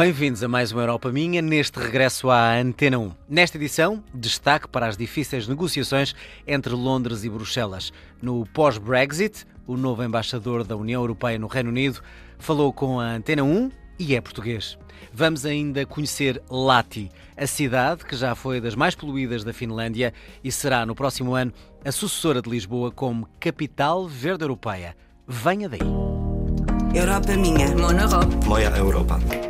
Bem-vindos a mais uma Europa Minha, neste regresso à Antena 1. Nesta edição, destaque para as difíceis negociações entre Londres e Bruxelas. No pós-Brexit, o novo embaixador da União Europeia no Reino Unido falou com a Antena 1 e é português. Vamos ainda conhecer Lati, a cidade que já foi das mais poluídas da Finlândia e será no próximo ano a sucessora de Lisboa como capital verde europeia. Venha daí. Europa minha. Mon Europe. Moja Europa.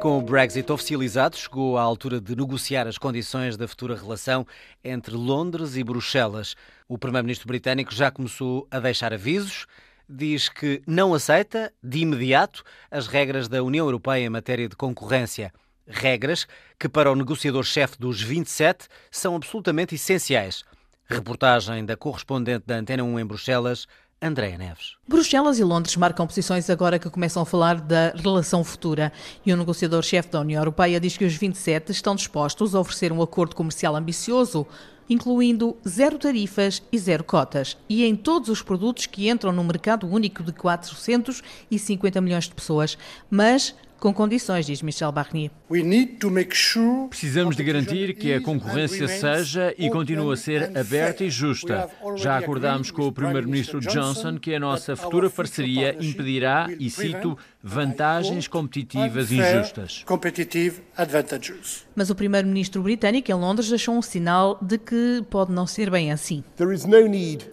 Com o Brexit oficializado, chegou a altura de negociar as condições da futura relação entre Londres e Bruxelas. O primeiro-ministro britânico já começou a deixar avisos. Diz que não aceita, de imediato, as regras da União Europeia em matéria de concorrência. Regras que, para o negociador-chefe dos 27, são absolutamente essenciais. Reportagem da correspondente da Antena 1 em Bruxelas, Andréa Neves. Bruxelas e Londres marcam posições agora que começam a falar da relação futura. E o negociador-chefe da União Europeia diz que os 27 estão dispostos a oferecer um acordo comercial ambicioso, incluindo zero tarifas e zero cotas, e em todos os produtos que entram no mercado único de 450 milhões de pessoas. Mas com condições, diz Michel Barnier. Precisamos de garantir que a concorrência seja e continue a ser aberta e justa. Já acordámos com o Primeiro-Ministro Johnson que a nossa futura parceria impedirá, e cito, vantagens competitivas injustas. Mas o Primeiro-Ministro britânico em Londres deixou um sinal de que pode não ser bem assim.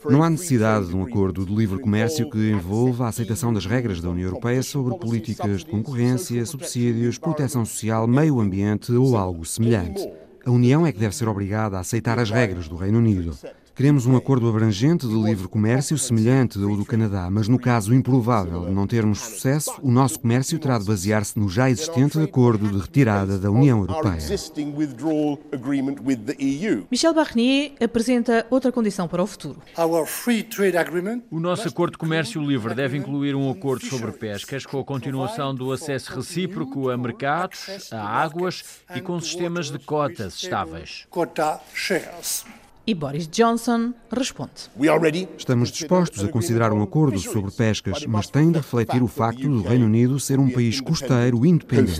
Não há necessidade de um acordo de livre comércio que envolva a aceitação das regras da União Europeia sobre políticas de concorrência, subsídios, proteção social, meio ambiente ou algo semelhante. A União é que deve ser obrigada a aceitar as regras do Reino Unido. Queremos um acordo abrangente de livre comércio semelhante ao do Canadá, mas no caso improvável de não termos sucesso, o nosso comércio terá de basear-se no já existente acordo de retirada da União Europeia. Michel Barnier apresenta outra condição para o futuro. O nosso acordo de comércio livre deve incluir um acordo sobre pescas com a continuação do acesso recíproco a mercados, a águas e com sistemas de cotas estáveis. E Boris Johnson responde: Estamos dispostos a considerar um acordo sobre pescas, mas tem de refletir o facto do Reino Unido ser um país costeiro independente.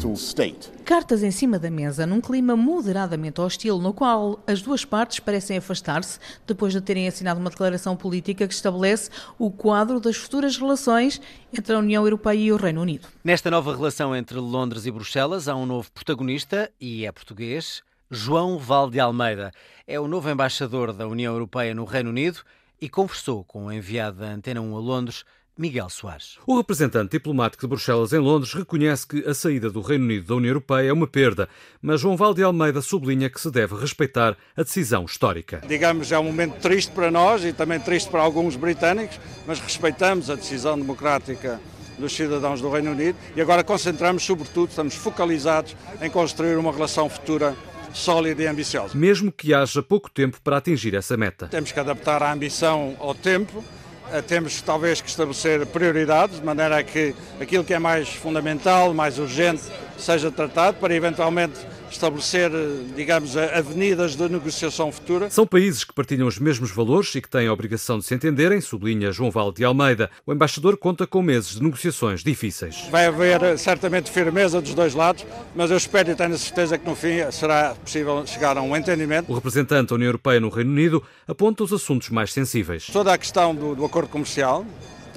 Cartas em cima da mesa num clima moderadamente hostil, no qual as duas partes parecem afastar-se depois de terem assinado uma declaração política que estabelece o quadro das futuras relações entre a União Europeia e o Reino Unido. Nesta nova relação entre Londres e Bruxelas há um novo protagonista e é português. João Valde Almeida é o novo embaixador da União Europeia no Reino Unido e conversou com o enviado da Antena 1 a Londres, Miguel Soares. O representante diplomático de Bruxelas em Londres reconhece que a saída do Reino Unido da União Europeia é uma perda, mas João Valde Almeida sublinha que se deve respeitar a decisão histórica. Digamos, é um momento triste para nós e também triste para alguns britânicos, mas respeitamos a decisão democrática dos cidadãos do Reino Unido e agora concentramos, sobretudo, estamos focalizados em construir uma relação futura sólida e ambiciosa. Mesmo que haja pouco tempo para atingir essa meta. Temos que adaptar a ambição ao tempo, eh, temos talvez que estabelecer prioridades, de maneira a que aquilo que é mais fundamental, mais urgente, seja tratado, para eventualmente estabelecer, digamos, avenidas de negociação futura. São países que partilham os mesmos valores e que têm a obrigação de se entenderem, sublinha João Valde Almeida. O embaixador conta com meses de negociações difíceis. Vai haver certamente firmeza dos dois lados, mas eu espero e tenho a certeza que no fim será possível chegar a um entendimento. O representante da União Europeia no Reino Unido aponta os assuntos mais sensíveis. Toda a questão do, do acordo comercial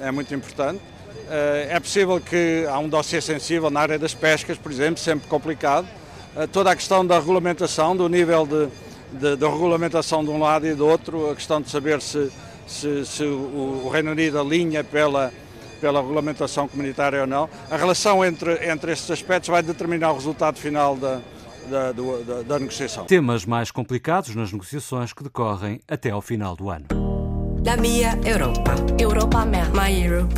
é muito importante. É possível que há um dossiê sensível na área das pescas, por exemplo, sempre complicado eh, toda a questão da regulamentação, do nível de, de, de, regulamentação de um lado e do outro, a questão de saber se, se, se o, o, Reino Unido alinha pela, pela regulamentação comunitária ou não. A relação entre, entre estes aspectos vai determinar o resultado final da, da, da, da negociação. Temas mais complicados nas negociações que decorrem até ao final do ano. Da minha Europa. Europa minha. My Europe.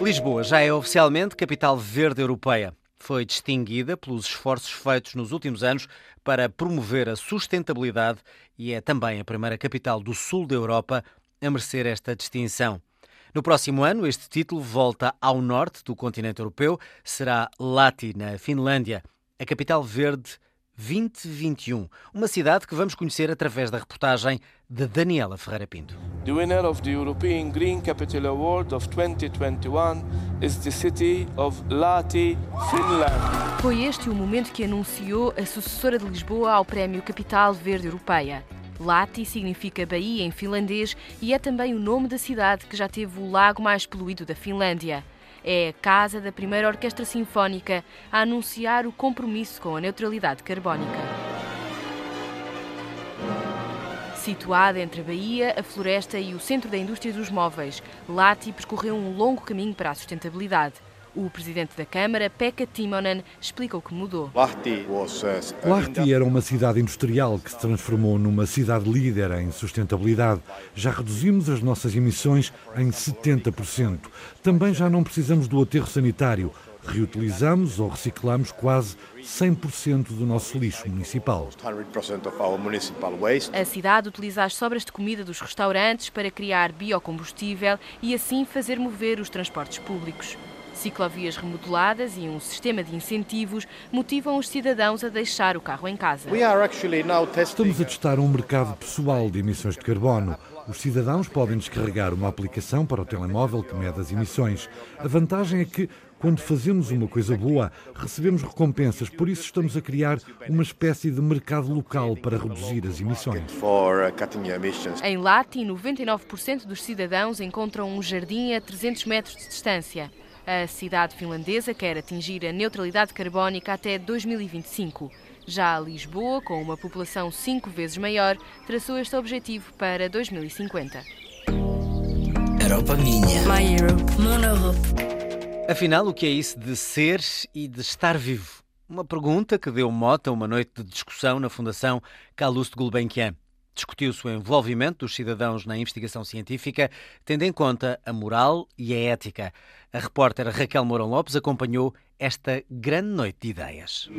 Lisboa já é oficialmente capital verde europeia foi distinguida pelos esforços feitos nos últimos anos para promover a sustentabilidade e é também a primeira capital do sul da Europa a merecer esta distinção. No próximo ano, este título volta ao norte do continente europeu, será Lati, na Finlândia, a capital verde 2021, uma cidade que vamos conhecer através da reportagem de Daniela Ferreira Pinto. The winner of the European Green Capital Award of 2021 is the city of Lahti, Finland. Foi este o momento que anunciou a sucessora de Lisboa ao Prémio Capital Verde Europeia. Lahti significa Baía em finlandês e é também o nome da cidade que já teve o lago mais poluído da Finlândia. É a casa da primeira orquestra sinfónica a anunciar o compromisso com a neutralidade carbónica. Situada entre a Bahia, a floresta e o centro da indústria dos móveis, Lati percorreu um longo caminho para a sustentabilidade. O presidente da Câmara, Pekka Timonen, explica o que mudou. Lahti era uma cidade industrial que se transformou numa cidade líder em sustentabilidade. Já reduzimos as nossas emissões em 70%. Também já não precisamos do aterro sanitário. Reutilizamos ou reciclamos quase 100% do nosso lixo municipal. A cidade utiliza as sobras de comida dos restaurantes para criar biocombustível e assim fazer mover os transportes públicos. Ciclovias remodeladas e um sistema de incentivos motivam os cidadãos a deixar o carro em casa. Estamos a testar um mercado pessoal de emissões de carbono. Os cidadãos podem descarregar uma aplicação para o telemóvel que mede as emissões. A vantagem é que, quando fazemos uma coisa boa, recebemos recompensas, por isso estamos a criar uma espécie de mercado local para reduzir as emissões. Em Lati, 99% dos cidadãos encontram um jardim a 300 metros de distância. A cidade finlandesa quer atingir a neutralidade carbónica até 2025. Já Lisboa, com uma população cinco vezes maior, traçou este objetivo para 2050. Europa minha. My Europe. Mon Europe. Afinal, o que é isso de ser e de estar vivo? Uma pergunta que deu mote a uma noite de discussão na Fundação Calouste Gulbenkian. Discutiu-se o envolvimento dos cidadãos na investigação científica, tendo em conta a moral e a ética. A repórter Raquel Mourão Lopes acompanhou esta grande noite de ideias.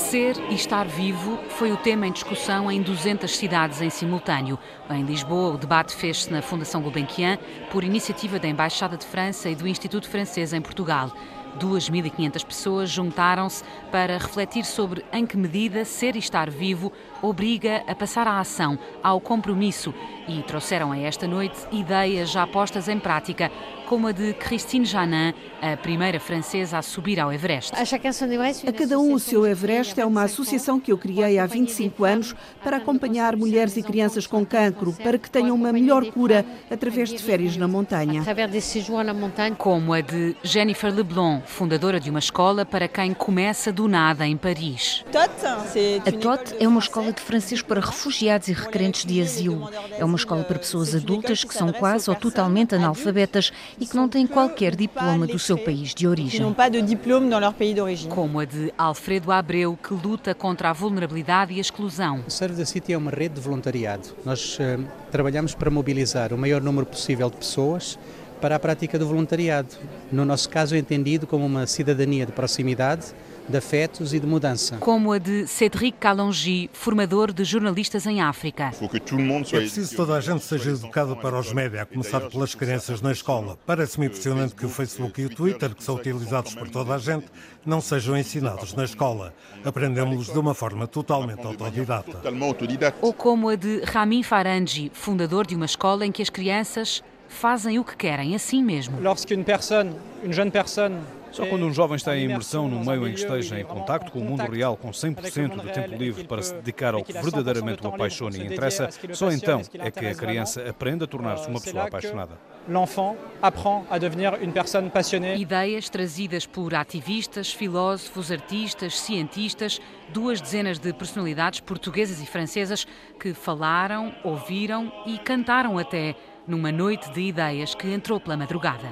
Ser e estar vivo foi o tema em discussão em 200 cidades em simultâneo. Em Lisboa, o debate fez-se na Fundação Gulbenkian por iniciativa da Embaixada de França e do Instituto Francês em Portugal. 2.500 pessoas juntaram-se para refletir sobre em que medida ser e estar vivo obriga a passar à ação, ao compromisso e trouxeram a esta noite ideias já postas em prática, como a de Christine Janin, a primeira francesa a subir ao Everest. A cada um o seu Everest é uma associação que eu criei há 25 anos para acompanhar mulheres e crianças com cancro, para que tenham uma melhor cura através de férias na montanha. Como a de Jennifer Leblon, fundadora de uma escola para quem começa do nada em Paris. A TOT é uma escola de francês para refugiados e requerentes de asilo. É uma escola para pessoas adultas que são quase ou totalmente analfabetas e que não têm qualquer diploma do seu país de origem. Como a de Alfredo Abreu, que luta contra a vulnerabilidade e a exclusão. O Serve the City é uma rede de voluntariado. Nós uh, trabalhamos para mobilizar o maior número possível de pessoas para a prática do voluntariado. No nosso caso, é entendido como uma cidadania de proximidade de afetos e de mudança. Como a de Cédric Calongi, formador de jornalistas em África. É preciso que toda a gente seja educada para os média, a começar pelas crianças na escola. Parece-me impressionante que o Facebook e o Twitter, que são utilizados por toda a gente, não sejam ensinados na escola. Aprendemos-los de uma forma totalmente autodidata. Ou como a de Rami Farangi, fundador de uma escola em que as crianças fazem o que querem assim mesmo. Só quando um jovem está em imersão num meio em que esteja em contacto com o mundo real, com 100% do tempo livre para se dedicar ao que verdadeiramente o apaixona e interessa, só então é que a criança aprende a tornar-se uma pessoa apaixonada. L'enfant apprend à devenir une personne passionnée. Ideias trazidas por ativistas, filósofos, artistas, cientistas, duas dezenas de personalidades portuguesas e francesas que falaram, ouviram e cantaram até numa noite de ideias que entrou pela madrugada.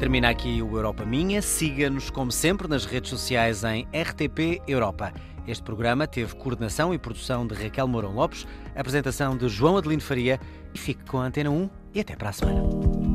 Termina aqui o Europa Minha. Siga-nos, como sempre, nas redes sociais em RTP Europa. Este programa teve coordenação e produção de Raquel Mourão Lopes, apresentação de João Adelino Faria e fique com a Antena 1 e até para a semana.